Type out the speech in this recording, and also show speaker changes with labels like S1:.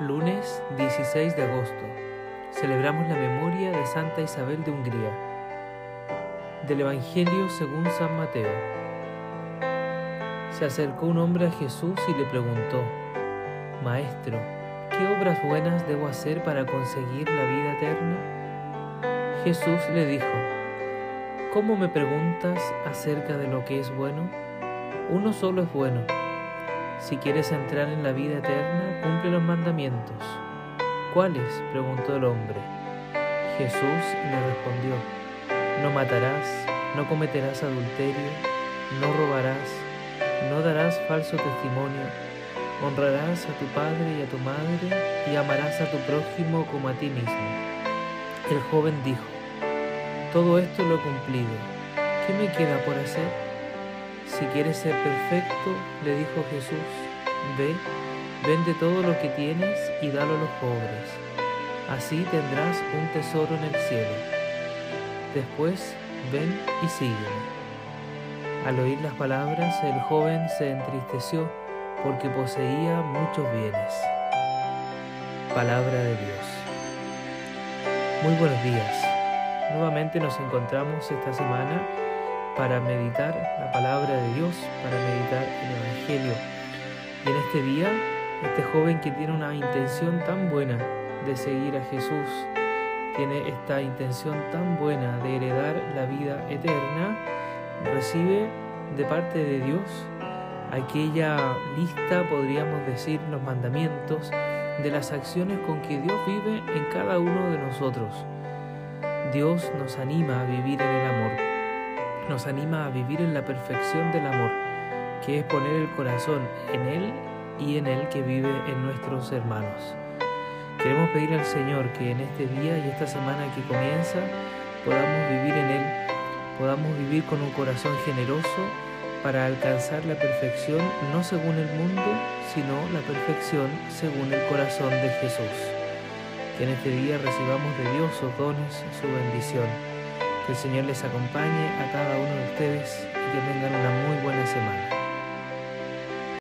S1: Lunes 16 de agosto. Celebramos la memoria de Santa Isabel de Hungría. Del Evangelio según San Mateo. Se acercó un hombre a Jesús y le preguntó, Maestro, ¿qué obras buenas debo hacer para conseguir la vida eterna? Jesús le dijo, ¿cómo me preguntas acerca de lo que es bueno? Uno solo es bueno si quieres entrar en la vida eterna, cumple los mandamientos. ¿Cuáles? preguntó el hombre. Jesús le respondió, no matarás, no cometerás adulterio, no robarás, no darás falso testimonio, honrarás a tu padre y a tu madre y amarás a tu prójimo como a ti mismo. El joven dijo, todo esto lo he cumplido, ¿qué me queda por hacer? Si quieres ser perfecto, le dijo Jesús, ve, vende todo lo que tienes y dalo a los pobres. Así tendrás un tesoro en el cielo. Después, ven y sígueme. Al oír las palabras, el joven se entristeció porque poseía muchos bienes. Palabra de Dios. Muy buenos días. Nuevamente nos encontramos esta semana para meditar la palabra de Dios, para meditar el Evangelio. Y en este día, este joven que tiene una intención tan buena de seguir a Jesús, tiene esta intención tan buena de heredar la vida eterna, recibe de parte de Dios aquella lista, podríamos decir, los mandamientos de las acciones con que Dios vive en cada uno de nosotros. Dios nos anima a vivir en el amor nos anima a vivir en la perfección del amor, que es poner el corazón en Él y en Él que vive en nuestros hermanos. Queremos pedir al Señor que en este día y esta semana que comienza podamos vivir en Él, podamos vivir con un corazón generoso para alcanzar la perfección no según el mundo, sino la perfección según el corazón de Jesús. Que en este día recibamos de Dios sus dones, su bendición que el Señor les acompañe a cada uno de ustedes y que tengan una muy buena semana.